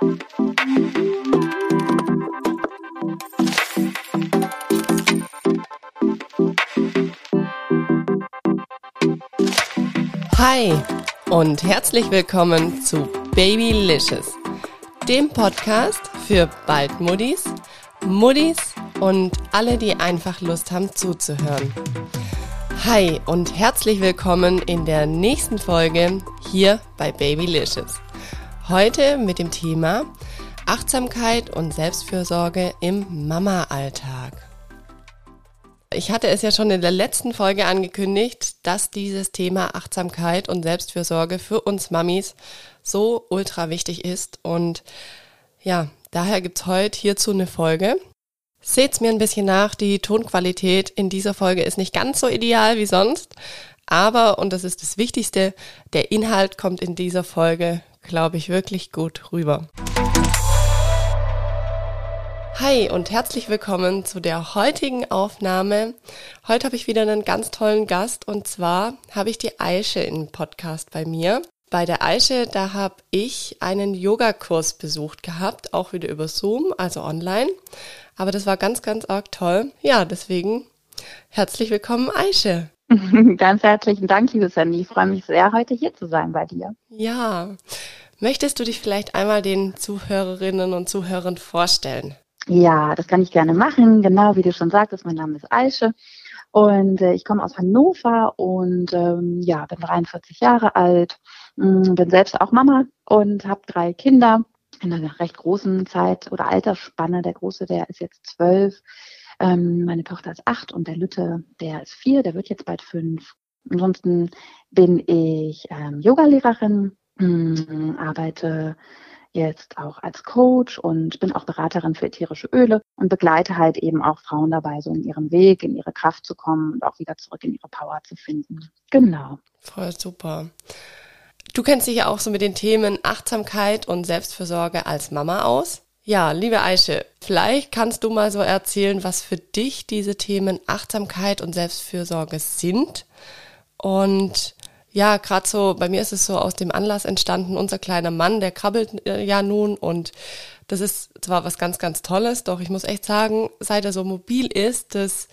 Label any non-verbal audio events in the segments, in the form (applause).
Hi und herzlich willkommen zu Babylicious, dem Podcast für bald Muddis, Muddis und alle, die einfach Lust haben zuzuhören. Hi und herzlich willkommen in der nächsten Folge hier bei Babylicious. Heute mit dem Thema Achtsamkeit und Selbstfürsorge im Mama-Alltag. Ich hatte es ja schon in der letzten Folge angekündigt, dass dieses Thema Achtsamkeit und Selbstfürsorge für uns Mamis so ultra wichtig ist. Und ja, daher gibt's heute hierzu eine Folge. Seht's mir ein bisschen nach, die Tonqualität in dieser Folge ist nicht ganz so ideal wie sonst. Aber, und das ist das Wichtigste, der Inhalt kommt in dieser Folge, glaube ich, wirklich gut rüber. Hi und herzlich willkommen zu der heutigen Aufnahme. Heute habe ich wieder einen ganz tollen Gast und zwar habe ich die Aische im Podcast bei mir. Bei der Aische, da habe ich einen Yogakurs besucht gehabt, auch wieder über Zoom, also online. Aber das war ganz, ganz arg toll. Ja, deswegen herzlich willkommen, Aische. (laughs) Ganz herzlichen Dank, liebe Sandy. Ich freue mich sehr, heute hier zu sein bei dir. Ja. Möchtest du dich vielleicht einmal den Zuhörerinnen und Zuhörern vorstellen? Ja, das kann ich gerne machen. Genau wie du schon sagtest, mein Name ist Aische und äh, ich komme aus Hannover und ähm, ja, bin 43 Jahre alt, mh, mm, bin selbst auch Mama und habe drei Kinder in einer recht großen Zeit oder Altersspanne. Der Große, der ist jetzt zwölf, ähm, meine Tochter ist acht und der Lütte, der ist vier, der wird jetzt bald fünf. Ansonsten bin ich ähm, Yogalehrerin, mh, arbeite jetzt auch als Coach und bin auch Beraterin für ätherische Öle und begleite halt eben auch Frauen dabei, so in ihrem Weg, in ihre Kraft zu kommen und auch wieder zurück in ihre Power zu finden. Genau. Voll super. Du kennst dich ja auch so mit den Themen Achtsamkeit und Selbstfürsorge als Mama aus. Ja, liebe Aische, vielleicht kannst du mal so erzählen, was für dich diese Themen Achtsamkeit und Selbstfürsorge sind. Und ja, gerade so, bei mir ist es so aus dem Anlass entstanden, unser kleiner Mann, der krabbelt äh, ja nun. Und das ist zwar was ganz, ganz Tolles, doch ich muss echt sagen, seit er so mobil ist, das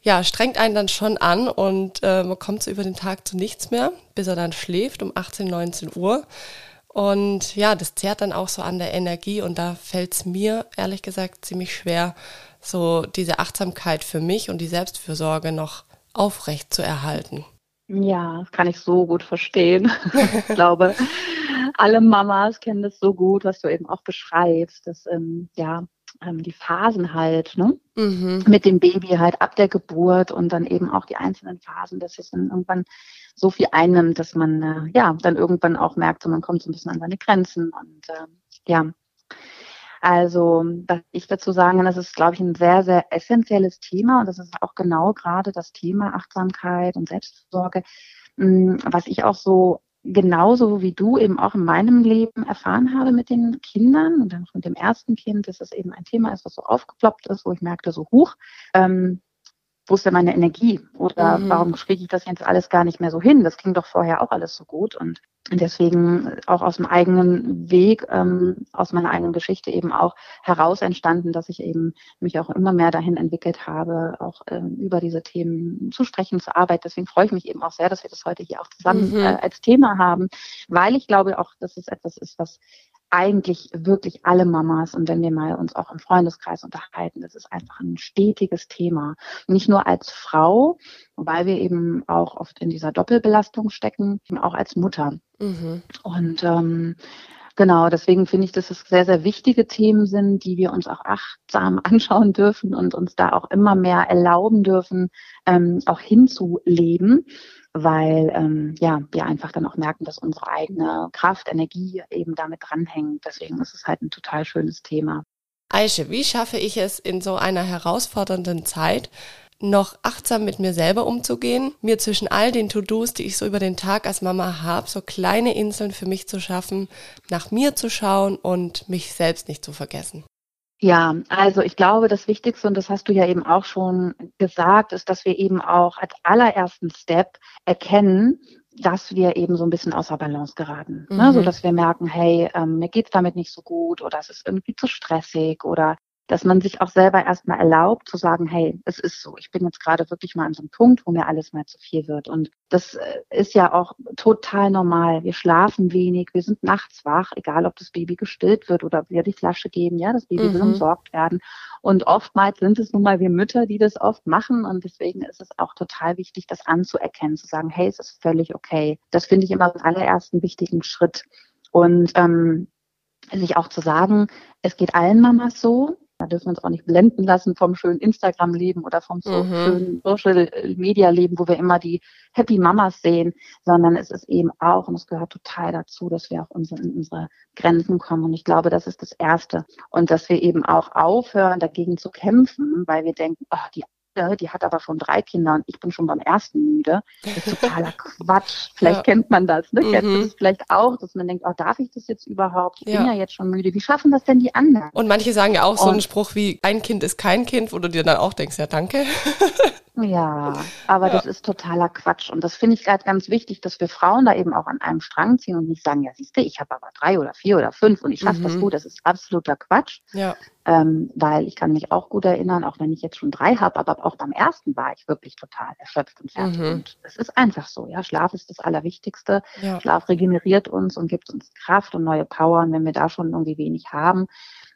ja, strengt einen dann schon an. Und äh, man kommt so über den Tag zu nichts mehr, bis er dann schläft um 18, 19 Uhr. Und ja, das zehrt dann auch so an der Energie und da fällt es mir ehrlich gesagt ziemlich schwer, so diese Achtsamkeit für mich und die Selbstfürsorge noch aufrecht zu erhalten. Ja, das kann ich so gut verstehen. (laughs) ich glaube, alle Mamas kennen das so gut, was du eben auch beschreibst, dass ähm, ja ähm, die Phasen halt, ne? Mhm. Mit dem Baby halt ab der Geburt und dann eben auch die einzelnen Phasen, dass es dann irgendwann so viel einnimmt, dass man äh, ja dann irgendwann auch merkt, so man kommt so ein bisschen an seine Grenzen und äh, ja, also, was ich dazu sagen kann, das ist, glaube ich, ein sehr, sehr essentielles Thema und das ist auch genau gerade das Thema Achtsamkeit und Selbstversorge, hm, was ich auch so genauso wie du eben auch in meinem Leben erfahren habe mit den Kindern und dann mit dem ersten Kind, dass es eben ein Thema ist, was so aufgeploppt ist, wo ich merkte, so hoch, ähm, wo ist denn meine Energie? Oder mhm. warum kriege ich das jetzt alles gar nicht mehr so hin? Das ging doch vorher auch alles so gut. Und deswegen auch aus dem eigenen Weg, ähm, aus meiner eigenen Geschichte eben auch heraus entstanden, dass ich eben mich auch immer mehr dahin entwickelt habe, auch ähm, über diese Themen zu sprechen, zu arbeiten. Deswegen freue ich mich eben auch sehr, dass wir das heute hier auch zusammen mhm. äh, als Thema haben, weil ich glaube auch, dass es etwas ist, was eigentlich wirklich alle Mamas und wenn wir mal uns auch im Freundeskreis unterhalten, das ist einfach ein stetiges Thema. Nicht nur als Frau, weil wir eben auch oft in dieser Doppelbelastung stecken, auch als Mutter. Mhm. Und ähm, Genau, deswegen finde ich, dass es sehr, sehr wichtige Themen sind, die wir uns auch achtsam (laughs) anschauen dürfen und uns da auch immer mehr erlauben dürfen, ähm, auch hinzuleben weil ähm, ja, wir einfach dann auch merken, dass unsere eigene Kraft, Energie eben damit dranhängt. Deswegen ist es halt ein total schönes Thema. Aische, wie schaffe ich es in so einer herausfordernden Zeit, noch achtsam mit mir selber umzugehen, mir zwischen all den To-Dos, die ich so über den Tag als Mama habe, so kleine Inseln für mich zu schaffen, nach mir zu schauen und mich selbst nicht zu vergessen? Ja, also ich glaube, das Wichtigste, und das hast du ja eben auch schon gesagt, ist, dass wir eben auch als allerersten Step erkennen, dass wir eben so ein bisschen außer Balance geraten. Mhm. Ne? So dass wir merken, hey, ähm, mir geht's damit nicht so gut oder es ist irgendwie zu stressig oder dass man sich auch selber erstmal erlaubt zu sagen, hey, es ist so, ich bin jetzt gerade wirklich mal an so einem Punkt, wo mir alles mal zu viel wird. Und das äh, ist ja auch total normal. Wir schlafen wenig, wir sind nachts wach, egal ob das Baby gestillt wird oder wir die Flasche geben, ja, das Baby mhm. will umsorgt werden. Und oftmals sind es nun mal wir Mütter, die das oft machen. Und deswegen ist es auch total wichtig, das anzuerkennen, zu sagen, hey, es ist völlig okay. Das finde ich immer den allerersten wichtigen Schritt. Und ähm, sich auch zu sagen, es geht allen Mamas so, da dürfen wir uns auch nicht blenden lassen vom schönen Instagram-Leben oder vom so mhm. schönen Social-Media-Leben, wo wir immer die Happy Mamas sehen, sondern es ist eben auch, und es gehört total dazu, dass wir auch unsere, in unsere Grenzen kommen. Und ich glaube, das ist das Erste. Und dass wir eben auch aufhören, dagegen zu kämpfen, weil wir denken, oh, die die hat aber schon drei Kinder und ich bin schon beim ersten müde. Das ist totaler (laughs) Quatsch. Vielleicht ja. kennt man das, ne? Mhm. Kennst du das vielleicht auch, dass man denkt, oh, darf ich das jetzt überhaupt? Ich ja. bin ja jetzt schon müde. Wie schaffen das denn die anderen? Und manche sagen ja auch und so einen Spruch wie, ein Kind ist kein Kind, wo du dir dann auch denkst, ja, danke. (laughs) Ja, aber ja. das ist totaler Quatsch. Und das finde ich gerade ganz wichtig, dass wir Frauen da eben auch an einem Strang ziehen und nicht sagen, ja, siehst du, ich habe aber drei oder vier oder fünf und ich schaffe mhm. das gut. Das ist absoluter Quatsch. Ja. Ähm, weil ich kann mich auch gut erinnern, auch wenn ich jetzt schon drei habe, aber auch beim ersten war ich wirklich total erschöpft und fertig. Mhm. Und es ist einfach so, ja. Schlaf ist das Allerwichtigste. Ja. Schlaf regeneriert uns und gibt uns Kraft und neue Power. Und wenn wir da schon irgendwie wenig haben,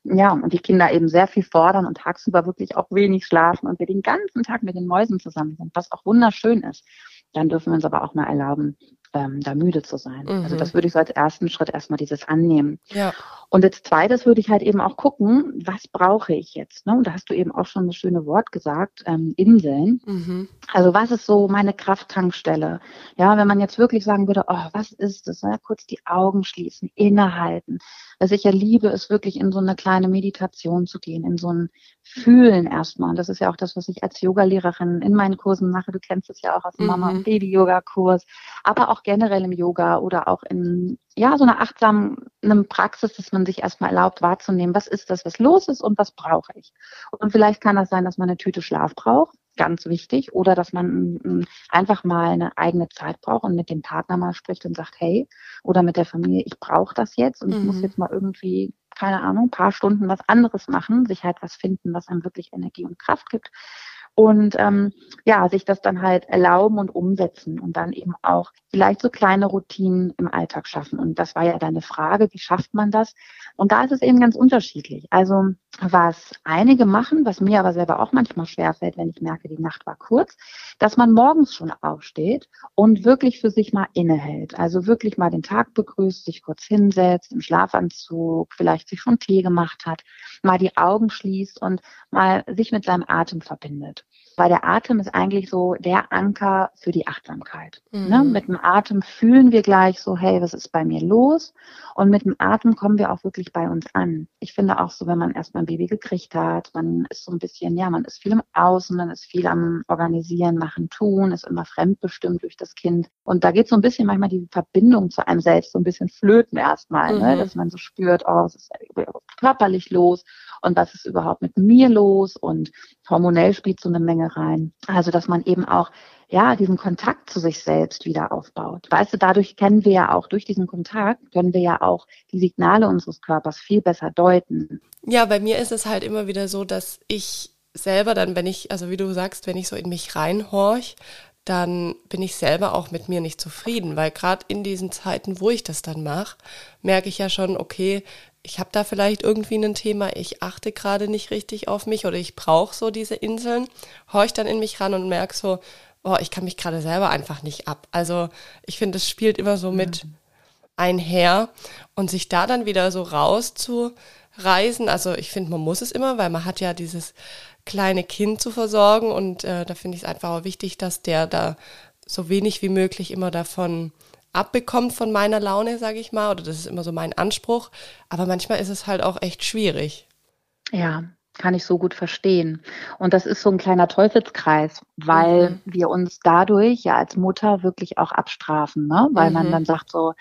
ja, und die Kinder eben sehr viel fordern und tagsüber wirklich auch wenig schlafen und wir den ganzen Tag mit den Mäusen zusammen sind, was auch wunderschön ist, dann dürfen wir uns aber auch mal erlauben, ähm, da müde zu sein. Also mhm. Also das würde ich so als ersten Schritt erstmal dieses annehmen. Ja. Und als zweites würde ich halt eben auch gucken, was brauche ich jetzt? Ne? Und da hast du eben auch schon das schöne Wort gesagt, ähm, Inseln. Mhm. Also was ist so meine Krafttankstelle? Ja, wenn man jetzt wirklich sagen würde, oh, was ist das? Ja, kurz die Augen schließen, innehalten. Was ich ja liebe, ist wirklich in so eine kleine Meditation zu gehen, in so ein Fühlen erstmal. Und das ist ja auch das, was ich als Yogalehrerin in meinen Kursen mache. Du kennst es ja auch aus dem mhm. Mama- und Baby-Yoga-Kurs, aber auch generell im Yoga oder auch in ja, so einer achtsamen Praxis, dass man sich erstmal erlaubt wahrzunehmen, was ist das, was los ist und was brauche ich. Und vielleicht kann das sein, dass man eine Tüte Schlaf braucht, ganz wichtig, oder dass man einfach mal eine eigene Zeit braucht und mit dem Partner mal spricht und sagt, hey, oder mit der Familie, ich brauche das jetzt und mhm. ich muss mhm. jetzt mal irgendwie keine Ahnung, ein paar Stunden was anderes machen, sich halt was finden, was einem wirklich Energie und Kraft gibt und ähm, ja, sich das dann halt erlauben und umsetzen und dann eben auch vielleicht so kleine Routinen im Alltag schaffen. Und das war ja deine Frage, wie schafft man das? Und da ist es eben ganz unterschiedlich. Also was einige machen, was mir aber selber auch manchmal schwerfällt, wenn ich merke, die Nacht war kurz, dass man morgens schon aufsteht und wirklich für sich mal innehält. Also wirklich mal den Tag begrüßt, sich kurz hinsetzt, im Schlafanzug, vielleicht sich schon Tee gemacht hat, mal die Augen schließt und mal sich mit seinem Atem verbindet weil der Atem ist eigentlich so der Anker für die Achtsamkeit. Ne? Mhm. Ne? Mit dem Atem fühlen wir gleich so, hey, was ist bei mir los? Und mit dem Atem kommen wir auch wirklich bei uns an. Ich finde auch so, wenn man erst mal ein Baby gekriegt hat, man ist so ein bisschen, ja, man ist viel im Außen, man ist viel am Organisieren, Machen, Tun, ist immer fremdbestimmt durch das Kind. Und da geht so ein bisschen manchmal die Verbindung zu einem selbst so ein bisschen flöten erstmal, ne? mhm. ne? dass man so spürt, oh, es ist körperlich los und was ist überhaupt mit mir los und hormonell spielt so eine Menge rein. Also, dass man eben auch ja, diesen Kontakt zu sich selbst wieder aufbaut. Weißt du, dadurch kennen wir ja auch, durch diesen Kontakt können wir ja auch die Signale unseres Körpers viel besser deuten. Ja, bei mir ist es halt immer wieder so, dass ich selber dann, wenn ich, also wie du sagst, wenn ich so in mich reinhorch, dann bin ich selber auch mit mir nicht zufrieden, weil gerade in diesen Zeiten, wo ich das dann mache, merke ich ja schon, okay, ich habe da vielleicht irgendwie ein Thema, ich achte gerade nicht richtig auf mich oder ich brauche so diese Inseln, horch dann in mich ran und merke so, oh, ich kann mich gerade selber einfach nicht ab. Also ich finde, es spielt immer so mit mhm. einher und sich da dann wieder so rauszureisen. Also ich finde, man muss es immer, weil man hat ja dieses kleine Kind zu versorgen und äh, da finde ich es einfach auch wichtig, dass der da so wenig wie möglich immer davon abbekommt von meiner Laune, sage ich mal, oder das ist immer so mein Anspruch. Aber manchmal ist es halt auch echt schwierig. Ja, kann ich so gut verstehen. Und das ist so ein kleiner Teufelskreis, weil mhm. wir uns dadurch ja als Mutter wirklich auch abstrafen, ne? weil mhm. man dann sagt so,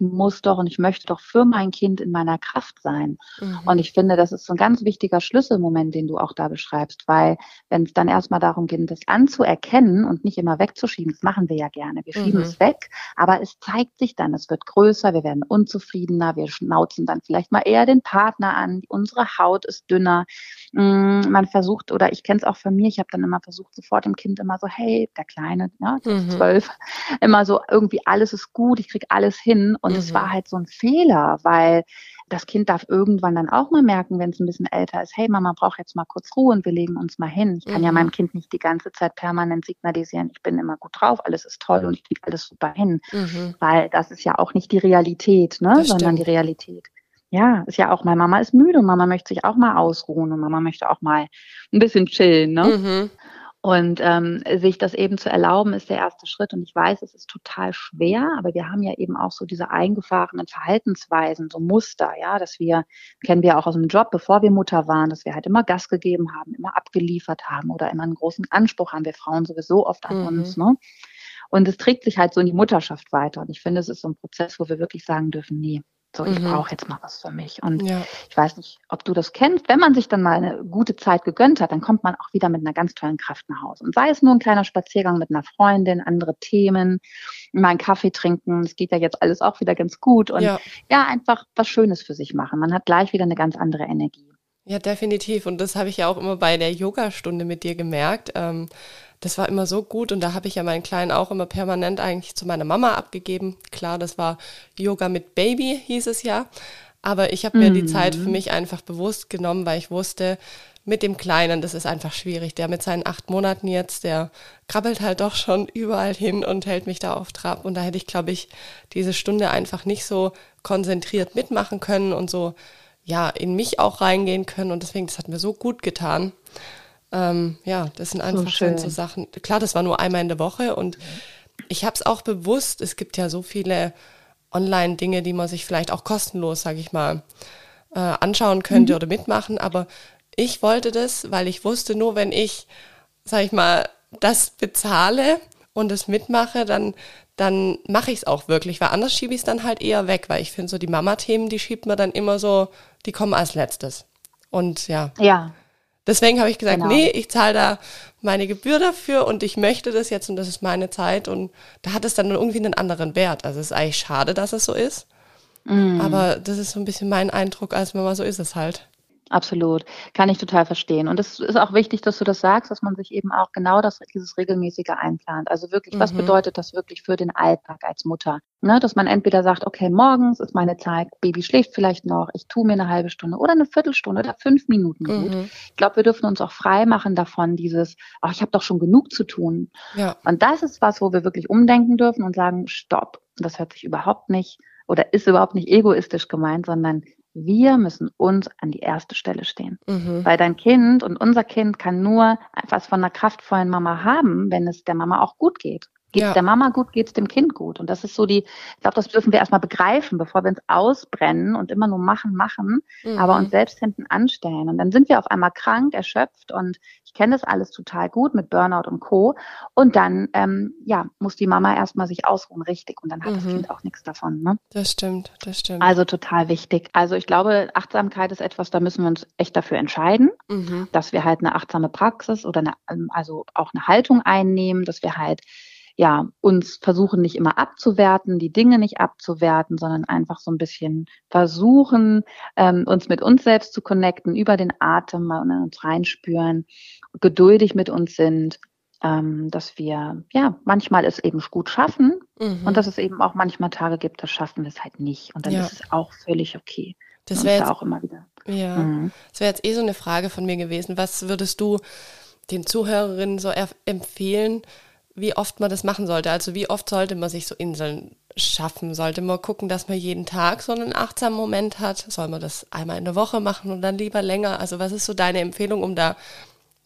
muss doch und ich möchte doch für mein Kind in meiner Kraft sein. Mhm. Und ich finde, das ist so ein ganz wichtiger Schlüsselmoment, den du auch da beschreibst, weil wenn es dann erstmal darum geht, das anzuerkennen und nicht immer wegzuschieben, das machen wir ja gerne. Wir schieben mhm. es weg, aber es zeigt sich dann, es wird größer, wir werden unzufriedener, wir schnauzen dann vielleicht mal eher den Partner an, unsere Haut ist dünner. Mm, man versucht, oder ich kenne es auch von mir, ich habe dann immer versucht, sofort dem Kind immer so, hey, der Kleine, ja, mhm. zwölf, immer so irgendwie alles ist gut, ich krieg alles hin. Und es mhm. war halt so ein Fehler, weil das Kind darf irgendwann dann auch mal merken, wenn es ein bisschen älter ist, hey, Mama braucht jetzt mal kurz Ruhe und wir legen uns mal hin. Ich kann mhm. ja meinem Kind nicht die ganze Zeit permanent signalisieren, ich bin immer gut drauf, alles ist toll und ich kriege alles super hin. Mhm. Weil das ist ja auch nicht die Realität, ne? sondern die Realität. Ja, ist ja auch, meine Mama ist müde und Mama möchte sich auch mal ausruhen und Mama möchte auch mal ein bisschen chillen. Ne? Mhm. Und ähm, sich das eben zu erlauben, ist der erste Schritt. Und ich weiß, es ist total schwer, aber wir haben ja eben auch so diese eingefahrenen Verhaltensweisen, so Muster, ja, dass wir, kennen wir auch aus dem Job, bevor wir Mutter waren, dass wir halt immer Gas gegeben haben, immer abgeliefert haben oder immer einen großen Anspruch haben wir Frauen sowieso oft an mhm. uns. Ne? Und es trägt sich halt so in die Mutterschaft weiter. Und ich finde, es ist so ein Prozess, wo wir wirklich sagen dürfen, nee, so, ich mhm. brauche jetzt mal was für mich. Und ja. ich weiß nicht, ob du das kennst. Wenn man sich dann mal eine gute Zeit gegönnt hat, dann kommt man auch wieder mit einer ganz tollen Kraft nach Hause. Und sei es nur ein kleiner Spaziergang mit einer Freundin, andere Themen, mal einen Kaffee trinken. Es geht ja jetzt alles auch wieder ganz gut. Und ja. ja, einfach was Schönes für sich machen. Man hat gleich wieder eine ganz andere Energie. Ja, definitiv. Und das habe ich ja auch immer bei der Yogastunde mit dir gemerkt. Ähm, das war immer so gut und da habe ich ja meinen Kleinen auch immer permanent eigentlich zu meiner Mama abgegeben. Klar, das war Yoga mit Baby, hieß es ja. Aber ich habe mir die Zeit für mhm. mich einfach bewusst genommen, weil ich wusste, mit dem Kleinen, das ist einfach schwierig. Der mit seinen acht Monaten jetzt, der krabbelt halt doch schon überall hin und hält mich da auf Trab. Und da hätte ich, glaube ich, diese Stunde einfach nicht so konzentriert mitmachen können und so, ja, in mich auch reingehen können. Und deswegen, das hat mir so gut getan. Ähm, ja, das sind einfach so schon so Sachen. Klar, das war nur einmal in der Woche und ich habe es auch bewusst, es gibt ja so viele Online-Dinge, die man sich vielleicht auch kostenlos, sage ich mal, äh, anschauen könnte mhm. oder mitmachen, aber ich wollte das, weil ich wusste, nur wenn ich, sage ich mal, das bezahle und es mitmache, dann, dann mache ich es auch wirklich, weil anders schiebe ich es dann halt eher weg, weil ich finde, so die Mama-Themen, die schiebt man dann immer so, die kommen als letztes. Und ja. Ja, Deswegen habe ich gesagt, genau. nee, ich zahle da meine Gebühr dafür und ich möchte das jetzt und das ist meine Zeit und da hat es dann irgendwie einen anderen Wert. Also es ist eigentlich schade, dass es so ist. Mm. Aber das ist so ein bisschen mein Eindruck als Mama, so ist es halt. Absolut. Kann ich total verstehen. Und es ist auch wichtig, dass du das sagst, dass man sich eben auch genau das, dieses regelmäßige einplant. Also wirklich, mhm. was bedeutet das wirklich für den Alltag als Mutter? Ne, dass man entweder sagt, okay, morgens ist meine Zeit, Baby schläft vielleicht noch, ich tue mir eine halbe Stunde oder eine Viertelstunde oder fünf Minuten gut. Mhm. Ich glaube, wir dürfen uns auch frei machen davon, dieses, ach, ich habe doch schon genug zu tun. Ja. Und das ist was, wo wir wirklich umdenken dürfen und sagen, stopp. Das hört sich überhaupt nicht oder ist überhaupt nicht egoistisch gemeint, sondern wir müssen uns an die erste Stelle stehen. Mhm. Weil dein Kind und unser Kind kann nur etwas von einer kraftvollen Mama haben, wenn es der Mama auch gut geht. Geht es ja. der Mama gut, geht es dem Kind gut. Und das ist so die, ich glaube, das dürfen wir erstmal begreifen, bevor wir uns ausbrennen und immer nur machen, machen, mhm. aber uns selbst hinten anstellen. Und dann sind wir auf einmal krank, erschöpft und ich kenne das alles total gut mit Burnout und Co. Und dann, ähm, ja, muss die Mama erstmal sich ausruhen, richtig. Und dann hat mhm. das Kind auch nichts davon. Ne? Das stimmt, das stimmt. Also total wichtig. Also ich glaube, Achtsamkeit ist etwas, da müssen wir uns echt dafür entscheiden, mhm. dass wir halt eine achtsame Praxis oder eine, ähm, also auch eine Haltung einnehmen, dass wir halt ja, uns versuchen nicht immer abzuwerten, die Dinge nicht abzuwerten, sondern einfach so ein bisschen versuchen, ähm, uns mit uns selbst zu connecten, über den Atem mal in uns reinspüren, geduldig mit uns sind, ähm, dass wir ja manchmal es eben gut schaffen mhm. und dass es eben auch manchmal Tage gibt, da schaffen wir es halt nicht. Und dann ja. ist es auch völlig okay. Das wäre jetzt auch immer wieder. Ja, mhm. das wäre jetzt eh so eine Frage von mir gewesen. Was würdest du den Zuhörerinnen so empfehlen? Wie oft man das machen sollte. Also wie oft sollte man sich so Inseln schaffen? Sollte man gucken, dass man jeden Tag so einen achtsamen Moment hat? Soll man das einmal in der Woche machen und dann lieber länger? Also was ist so deine Empfehlung, um da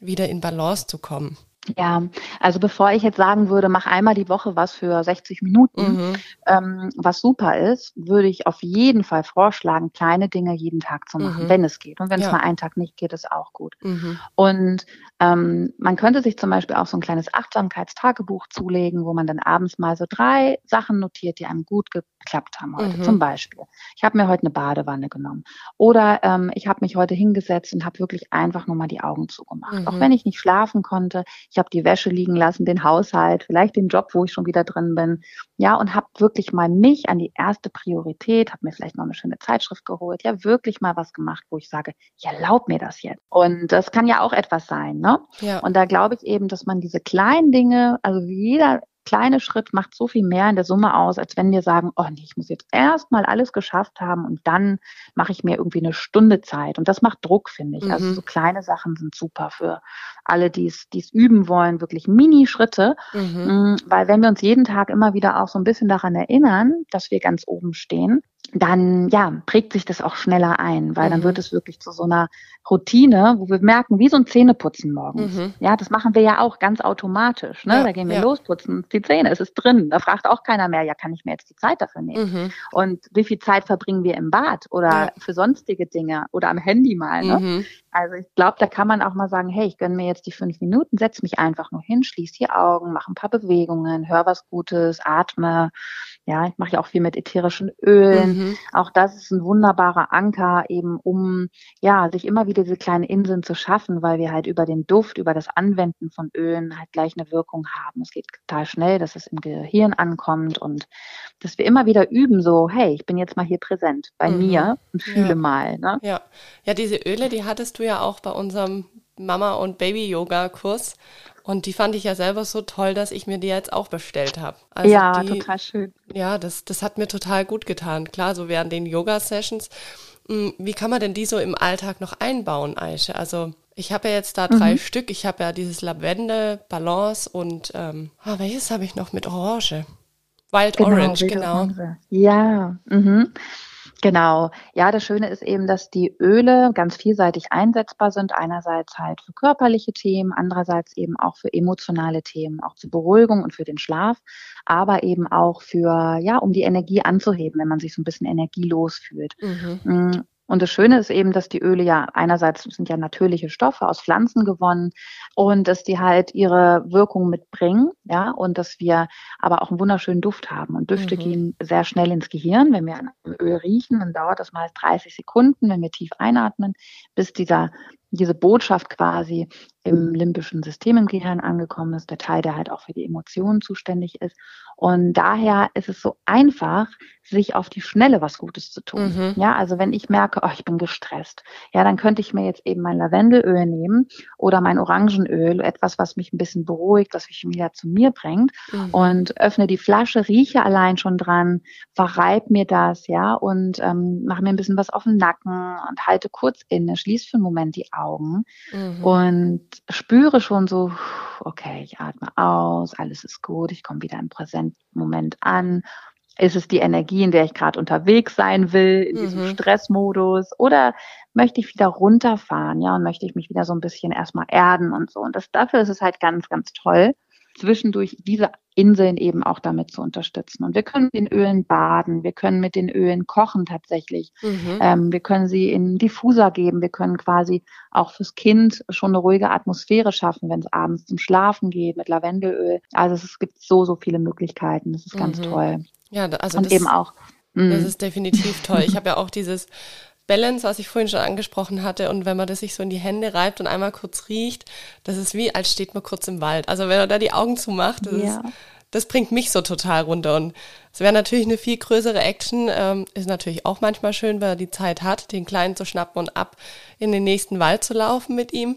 wieder in Balance zu kommen? Ja, also bevor ich jetzt sagen würde, mach einmal die Woche was für 60 Minuten, mhm. ähm, was super ist, würde ich auf jeden Fall vorschlagen, kleine Dinge jeden Tag zu machen, mhm. wenn es geht. Und wenn es mal einen Tag nicht geht, ist auch gut. Mhm. Und ähm, man könnte sich zum Beispiel auch so ein kleines Achtsamkeitstagebuch zulegen, wo man dann abends mal so drei Sachen notiert, die einem gut geklappt haben heute. Mhm. Zum Beispiel, ich habe mir heute eine Badewanne genommen. Oder ähm, ich habe mich heute hingesetzt und habe wirklich einfach nur mal die Augen zugemacht. Auch mhm. wenn ich nicht schlafen konnte, ich habe die Wäsche liegen lassen, den Haushalt, vielleicht den Job, wo ich schon wieder drin bin. Ja, und habe wirklich mal mich an die erste Priorität, habe mir vielleicht noch eine schöne Zeitschrift geholt, ja, wirklich mal was gemacht, wo ich sage, ich erlaube mir das jetzt. Und das kann ja auch etwas sein, ne? Ja. Und da glaube ich eben, dass man diese kleinen Dinge, also jeder kleine Schritt macht so viel mehr in der Summe aus, als wenn wir sagen, oh nee, ich muss jetzt erstmal alles geschafft haben und dann mache ich mir irgendwie eine Stunde Zeit. Und das macht Druck, finde ich. Also mhm. Also so kleine Sachen sind super für alle, die es üben wollen, wirklich Mini-Schritte. Mhm. Mm, weil wenn wir uns jeden Tag immer wieder auch so ein bisschen daran erinnern, dass wir ganz oben stehen, dann ja, prägt sich das auch schneller ein, weil mhm. dann wird es wirklich zu so einer Routine, wo wir merken, wie so ein Zähneputzen morgens. Mhm. Ja, das machen wir ja auch ganz automatisch. Ne? Ja, da gehen wir ja. los, putzen die Zähne, es ist drin. Da fragt auch keiner mehr, ja, kann ich mir jetzt die Zeit dafür nehmen? Mhm. Und wie viel Zeit verbringen wir im Bad oder ja. für sonstige Dinge oder am Handy mal? Ne? Mhm. Also ich glaube, da kann man auch mal sagen, hey, ich gönne mir jetzt die fünf Minuten, setz mich einfach nur hin, schließ die Augen, mach ein paar Bewegungen, hör was Gutes, atme. Ja, ich mache ja auch viel mit ätherischen Ölen. Mhm. Auch das ist ein wunderbarer Anker, eben um ja sich immer wieder diese kleinen Inseln zu schaffen, weil wir halt über den Duft, über das Anwenden von Ölen halt gleich eine Wirkung haben. Es geht total schnell, dass es im Gehirn ankommt und dass wir immer wieder üben, so, hey, ich bin jetzt mal hier präsent bei mhm. mir und fühle ja. mal. Ne? Ja. ja, diese Öle, die hattest du ja auch bei unserem Mama- und Baby-Yoga-Kurs. Und die fand ich ja selber so toll, dass ich mir die jetzt auch bestellt habe. Also ja, die, total schön. Ja, das, das hat mir total gut getan. Klar, so während den Yoga-Sessions. Hm, wie kann man denn die so im Alltag noch einbauen, Aische? Also ich habe ja jetzt da drei mhm. Stück. Ich habe ja dieses Lavende, Balance und ähm, ah, welches habe ich noch mit Orange? Wild genau, Orange, genau. Ja, mhm. Genau. Ja, das Schöne ist eben, dass die Öle ganz vielseitig einsetzbar sind. Einerseits halt für körperliche Themen, andererseits eben auch für emotionale Themen, auch zur Beruhigung und für den Schlaf, aber eben auch für, ja, um die Energie anzuheben, wenn man sich so ein bisschen energielos fühlt. Mhm. Und das Schöne ist eben, dass die Öle ja einerseits sind ja natürliche Stoffe aus Pflanzen gewonnen und dass die halt ihre Wirkung mitbringen, ja, und dass wir aber auch einen wunderschönen Duft haben. Und Düfte mhm. gehen sehr schnell ins Gehirn. Wenn wir an einem Öl riechen, dann dauert das meist 30 Sekunden, wenn wir tief einatmen, bis dieser diese Botschaft quasi im limbischen System im Gehirn angekommen ist, der Teil, der halt auch für die Emotionen zuständig ist. Und daher ist es so einfach, sich auf die Schnelle was Gutes zu tun. Mhm. Ja, also wenn ich merke, oh, ich bin gestresst, ja, dann könnte ich mir jetzt eben mein Lavendelöl nehmen oder mein Orangenöl, etwas, was mich ein bisschen beruhigt, was mich wieder zu mir bringt mhm. und öffne die Flasche, rieche allein schon dran, verreib mir das, ja, und ähm, mache mir ein bisschen was auf den Nacken und halte kurz inne, schließe für einen Moment die Augen mhm. und spüre schon so, okay, ich atme aus, alles ist gut, ich komme wieder im präsenten Moment an. Ist es die Energie, in der ich gerade unterwegs sein will, in diesem mhm. Stressmodus? Oder möchte ich wieder runterfahren, ja, und möchte ich mich wieder so ein bisschen erstmal erden und so. Und das, dafür ist es halt ganz, ganz toll, zwischendurch diese Inseln eben auch damit zu unterstützen. Und wir können mit den Ölen baden, wir können mit den Ölen kochen tatsächlich. Mhm. Ähm, wir können sie in Diffuser geben, wir können quasi auch fürs Kind schon eine ruhige Atmosphäre schaffen, wenn es abends zum Schlafen geht mit Lavendelöl. Also es gibt so, so viele Möglichkeiten. Das ist mhm. ganz toll. Ja, also und das, eben auch. Das mm. ist definitiv toll. Ich habe ja auch dieses Balance, was ich vorhin schon angesprochen hatte. Und wenn man das sich so in die Hände reibt und einmal kurz riecht, das ist wie, als steht man kurz im Wald. Also wenn man da die Augen zumacht, das, ja. ist, das bringt mich so total runter. Und es wäre natürlich eine viel größere Action. Ähm, ist natürlich auch manchmal schön, wenn er die Zeit hat, den Kleinen zu schnappen und ab in den nächsten Wald zu laufen mit ihm.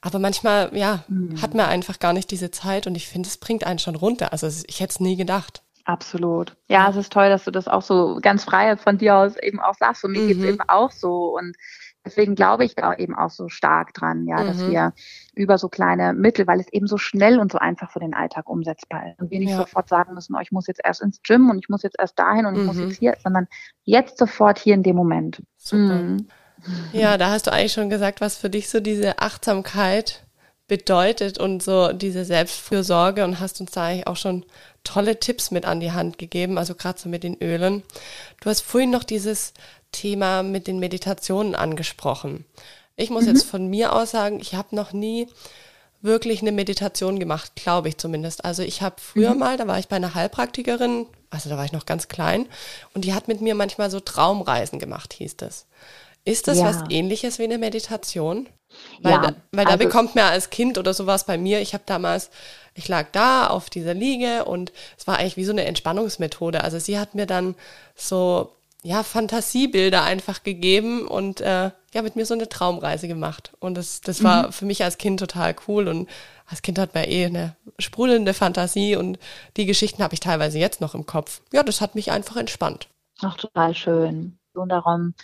Aber manchmal, ja, mhm. hat man einfach gar nicht diese Zeit und ich finde, es bringt einen schon runter. Also ich hätte es nie gedacht. Absolut. Ja, es ist toll, dass du das auch so ganz frei von dir aus eben auch sagst. Und mir mhm. geht es eben auch so. Und deswegen glaube ich da eben auch so stark dran, ja, mhm. dass wir über so kleine Mittel, weil es eben so schnell und so einfach für den Alltag umsetzbar ist. Und wir nicht ja. sofort sagen müssen, oh, ich muss jetzt erst ins Gym und ich muss jetzt erst dahin und ich muss mhm. jetzt hier, sondern jetzt sofort hier in dem Moment. Super. Mhm. Ja, da hast du eigentlich schon gesagt, was für dich so diese Achtsamkeit bedeutet und so diese Selbstfürsorge und hast uns da eigentlich auch schon tolle Tipps mit an die Hand gegeben, also gerade so mit den Ölen. Du hast vorhin noch dieses Thema mit den Meditationen angesprochen. Ich muss mhm. jetzt von mir aus sagen, ich habe noch nie wirklich eine Meditation gemacht, glaube ich zumindest. Also ich habe früher mhm. mal, da war ich bei einer Heilpraktikerin, also da war ich noch ganz klein, und die hat mit mir manchmal so Traumreisen gemacht, hieß das. Ist das ja. was ähnliches wie eine Meditation? Weil, ja, da, weil also, da bekommt man als Kind oder sowas bei mir, ich habe damals, ich lag da auf dieser Liege und es war eigentlich wie so eine Entspannungsmethode. Also sie hat mir dann so, ja, Fantasiebilder einfach gegeben und äh, ja, mit mir so eine Traumreise gemacht. Und das, das war mhm. für mich als Kind total cool und als Kind hat man eh eine sprudelnde Fantasie und die Geschichten habe ich teilweise jetzt noch im Kopf. Ja, das hat mich einfach entspannt. Ach, total schön darum,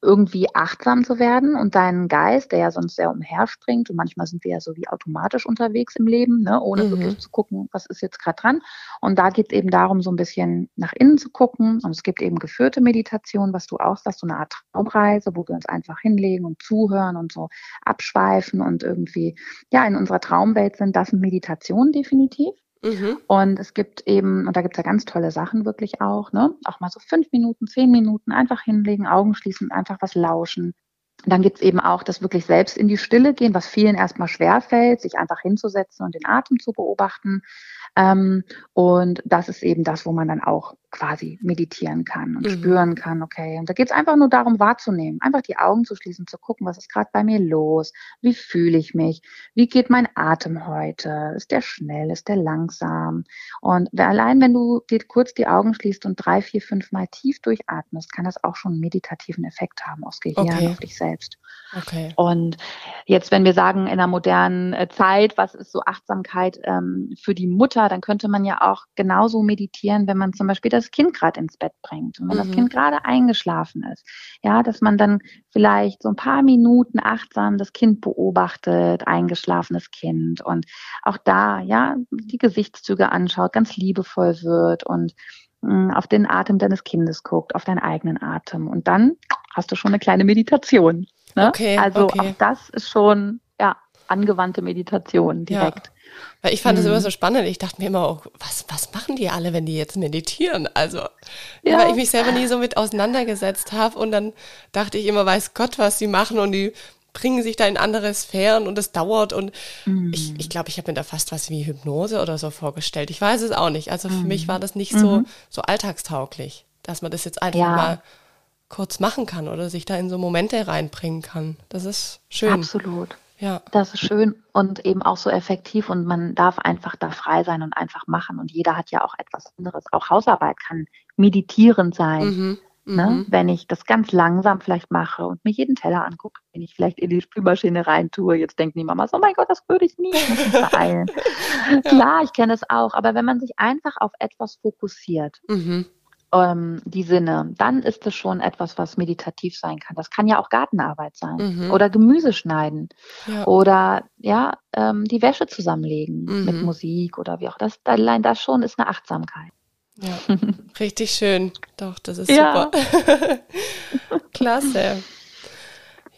irgendwie achtsam zu werden und deinen Geist, der ja sonst sehr umherspringt und manchmal sind wir ja so wie automatisch unterwegs im Leben, ne, ohne mhm. wirklich zu gucken, was ist jetzt gerade dran. Und da geht es eben darum, so ein bisschen nach innen zu gucken. Und es gibt eben geführte Meditation, was du auch sagst, so eine Art Traumreise, wo wir uns einfach hinlegen und zuhören und so abschweifen und irgendwie ja in unserer Traumwelt sind. Das sind Meditationen definitiv. Mhm. Und es gibt eben, und da gibt es ja ganz tolle Sachen wirklich auch, ne? Auch mal so fünf Minuten, zehn Minuten einfach hinlegen, Augen schließen, einfach was lauschen. Dann gibt es eben auch das wirklich selbst in die Stille gehen, was vielen erstmal schwer fällt, sich einfach hinzusetzen und den Atem zu beobachten. Ähm, und das ist eben das, wo man dann auch quasi meditieren kann und mhm. spüren kann, okay. Und da geht es einfach nur darum, wahrzunehmen, einfach die Augen zu schließen, zu gucken, was ist gerade bei mir los, wie fühle ich mich, wie geht mein Atem heute, ist der schnell, ist der langsam. Und allein wenn du dir kurz die Augen schließt und drei, vier, fünf Mal tief durchatmest, kann das auch schon einen meditativen Effekt haben aufs Gehirn, okay. auf dich selbst. Okay. Und jetzt, wenn wir sagen, in einer modernen äh, Zeit, was ist so Achtsamkeit ähm, für die Mutter, Mutter, dann könnte man ja auch genauso meditieren, wenn man zum Beispiel das Kind gerade ins Bett bringt und wenn mhm. das Kind gerade eingeschlafen ist. Ja, dass man dann vielleicht so ein paar Minuten achtsam das Kind beobachtet, eingeschlafenes Kind und auch da, ja, die Gesichtszüge anschaut, ganz liebevoll wird und mm, auf den Atem deines Kindes guckt, auf deinen eigenen Atem. Und dann hast du schon eine kleine Meditation. Ne? Okay, also okay. auch das ist schon angewandte Meditation direkt. Ja. Weil ich fand es mhm. immer so spannend. Ich dachte mir immer, oh, was, was machen die alle, wenn die jetzt meditieren? Also, ja. weil ich mich selber nie so mit auseinandergesetzt habe und dann dachte ich immer, weiß Gott, was sie machen und die bringen sich da in andere Sphären und es dauert und mhm. ich glaube, ich, glaub, ich habe mir da fast was wie Hypnose oder so vorgestellt. Ich weiß es auch nicht. Also für mhm. mich war das nicht so, mhm. so alltagstauglich, dass man das jetzt einfach ja. mal kurz machen kann oder sich da in so Momente reinbringen kann. Das ist schön. Absolut. Ja. Das ist schön und eben auch so effektiv und man darf einfach da frei sein und einfach machen. Und jeder hat ja auch etwas anderes. Auch Hausarbeit kann meditierend sein. Mhm. Ne? Mhm. Wenn ich das ganz langsam vielleicht mache und mir jeden Teller angucke, wenn ich vielleicht in die Spülmaschine reintue, jetzt denken die Mama, oh mein Gott, das würde ich nie, beeilen. (laughs) ja. Klar, ich kenne es auch, aber wenn man sich einfach auf etwas fokussiert, mhm ähm, die Sinne, dann ist es schon etwas, was meditativ sein kann. Das kann ja auch Gartenarbeit sein mhm. oder Gemüse schneiden ja. oder ja ähm, die Wäsche zusammenlegen mhm. mit Musik oder wie auch das. Allein das schon ist eine Achtsamkeit. Ja, (laughs) richtig schön. Doch, das ist ja. super. (laughs) Klasse.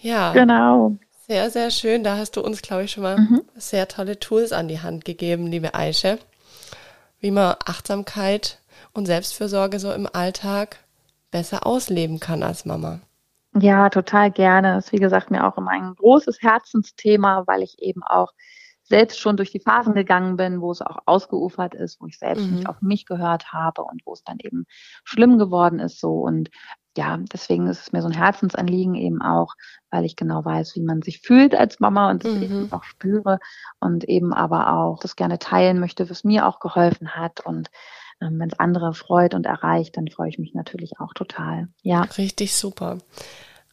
Ja. Genau. Sehr, sehr schön. Da hast du uns, glaube ich, schon mal mhm. sehr tolle Tools an die Hand gegeben, liebe Aische, wie man Achtsamkeit und Selbstfürsorge so im Alltag besser ausleben kann als Mama. Ja, total gerne. Das ist, wie gesagt, mir auch immer ein großes Herzensthema, weil ich eben auch selbst schon durch die Phasen gegangen bin, wo es auch ausgeufert ist, wo ich selbst mhm. nicht auf mich gehört habe und wo es dann eben schlimm geworden ist so. Und ja, deswegen ist es mir so ein Herzensanliegen eben auch, weil ich genau weiß, wie man sich fühlt als Mama und das mhm. eben auch spüre und eben aber auch das gerne teilen möchte, was mir auch geholfen hat und wenn es andere freut und erreicht, dann freue ich mich natürlich auch total. Ja. Richtig super.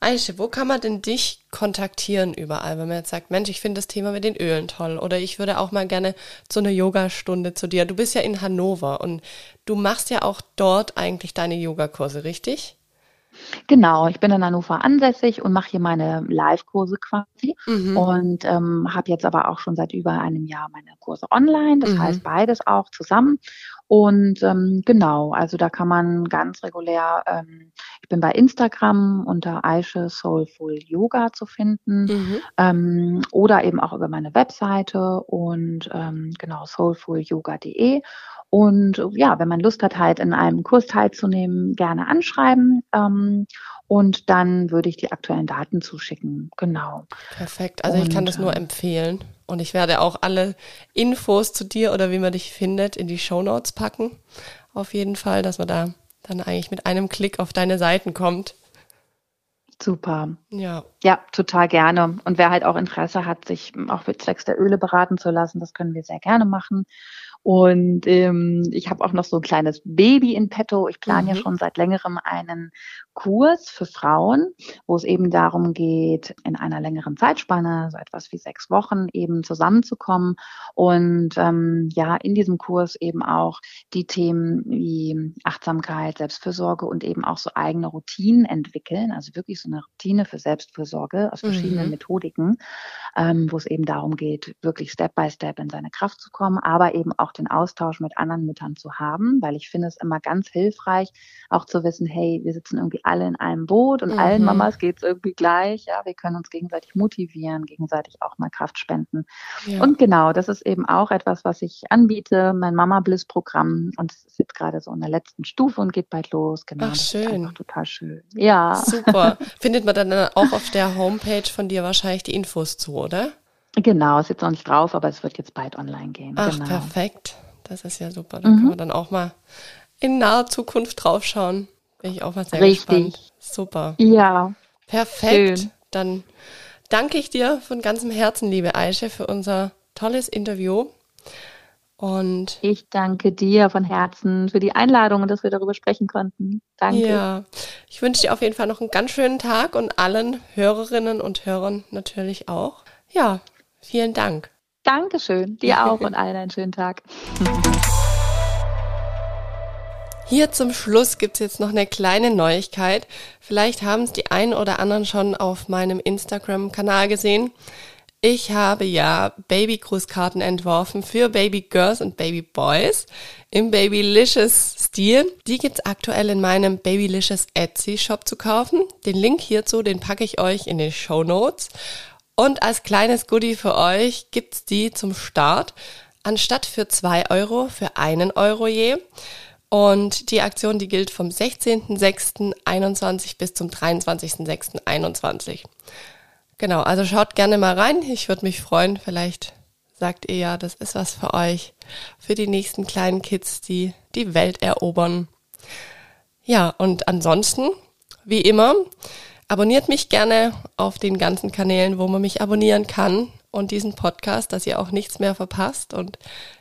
Aische, wo kann man denn dich kontaktieren überall, wenn man jetzt sagt, Mensch, ich finde das Thema mit den Ölen toll oder ich würde auch mal gerne zu einer Yogastunde zu dir. Du bist ja in Hannover und du machst ja auch dort eigentlich deine Yogakurse, richtig? Genau, ich bin in Hannover ansässig und mache hier meine Live-Kurse quasi mhm. und ähm, habe jetzt aber auch schon seit über einem Jahr meine Kurse online. Das mhm. heißt beides auch zusammen Und ähm, genau, also da kann man ganz regulär, ähm, ich bin bei Instagram unter Aische Soulful Yoga zu finden mhm. ähm, oder eben auch über meine Webseite und ähm, genau soulfulyoga.de. Und ja, wenn man Lust hat, halt in einem Kurs teilzunehmen, gerne anschreiben. Ähm, und dann würde ich die aktuellen Daten zuschicken. Genau. Perfekt. Also und, ich kann das nur ähm, empfehlen. Und ich werde auch alle Infos zu dir oder wie man dich findet in die Show Notes packen. Auf jeden Fall, dass man da dann eigentlich mit einem Klick auf deine Seiten kommt. Super. Ja. Ja, total gerne. Und wer halt auch Interesse hat, sich auch für zwecks der Öle beraten zu lassen, das können wir sehr gerne machen. Und ähm, ich habe auch noch so ein kleines Baby in petto. Ich plane mhm. ja schon seit längerem einen Kurs für Frauen, wo es eben darum geht, in einer längeren Zeitspanne, so etwas wie sechs Wochen, eben zusammenzukommen und ähm, ja, in diesem Kurs eben auch die Themen wie Achtsamkeit, Selbstfürsorge und eben auch so eigene Routinen entwickeln, also wirklich so eine Routine für Selbstfürsorge aus verschiedenen mhm. Methodiken, ähm, wo es eben darum geht, wirklich Step by Step in seine Kraft zu kommen, aber eben auch den Austausch mit anderen Müttern zu haben, weil ich finde es immer ganz hilfreich, auch zu wissen, hey, wir sitzen irgendwie alle in einem Boot und mhm. allen Mamas geht es irgendwie gleich. Ja, wir können uns gegenseitig motivieren, gegenseitig auch mal Kraft spenden. Ja. Und genau, das ist eben auch etwas, was ich anbiete, mein Mama Bliss Programm. Und es ist jetzt gerade so in der letzten Stufe und geht bald los. Genau. Ach, schön. total schön. Ja. Super. (laughs) Findet man dann auch auf der Homepage von dir wahrscheinlich die Infos zu, oder? Genau, es ist jetzt noch nicht drauf, aber es wird jetzt bald online gehen. Ach, genau. perfekt. Das ist ja super. Da mhm. kann man dann auch mal in naher Zukunft draufschauen. Bin ich auch mal sehr Richtig. gespannt. Super. Ja. Perfekt. Schön. Dann danke ich dir von ganzem Herzen, liebe Aische, für unser tolles Interview. Und ich danke dir von Herzen für die Einladung und dass wir darüber sprechen konnten. Danke. Ja, ich wünsche dir auf jeden Fall noch einen ganz schönen Tag und allen Hörerinnen und Hörern natürlich auch. Ja, vielen Dank. Dankeschön. Dir (laughs) auch und allen einen schönen Tag. Hier zum Schluss gibt's jetzt noch eine kleine Neuigkeit. Vielleicht haben es die einen oder anderen schon auf meinem Instagram-Kanal gesehen. Ich habe ja Baby-Grußkarten entworfen für Baby Girls und Baby Boys im Babylicious Stil. Die gibt's aktuell in meinem Babylicious Etsy Shop zu kaufen. Den Link hierzu, den packe ich euch in die Show Notes. Und als kleines Goodie für euch gibt's die zum Start. Anstatt für zwei Euro, für einen Euro je. Und die Aktion, die gilt vom 16.06.21 bis zum 23.06.21. Genau, also schaut gerne mal rein. Ich würde mich freuen. Vielleicht sagt ihr ja, das ist was für euch. Für die nächsten kleinen Kids, die die Welt erobern. Ja, und ansonsten, wie immer, abonniert mich gerne auf den ganzen Kanälen, wo man mich abonnieren kann und diesen Podcast, dass ihr auch nichts mehr verpasst. Und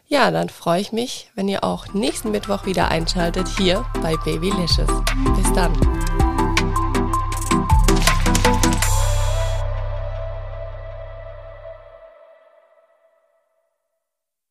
ja, dann freue ich mich, wenn ihr auch nächsten Mittwoch wieder einschaltet hier bei Babylicious. Bis dann.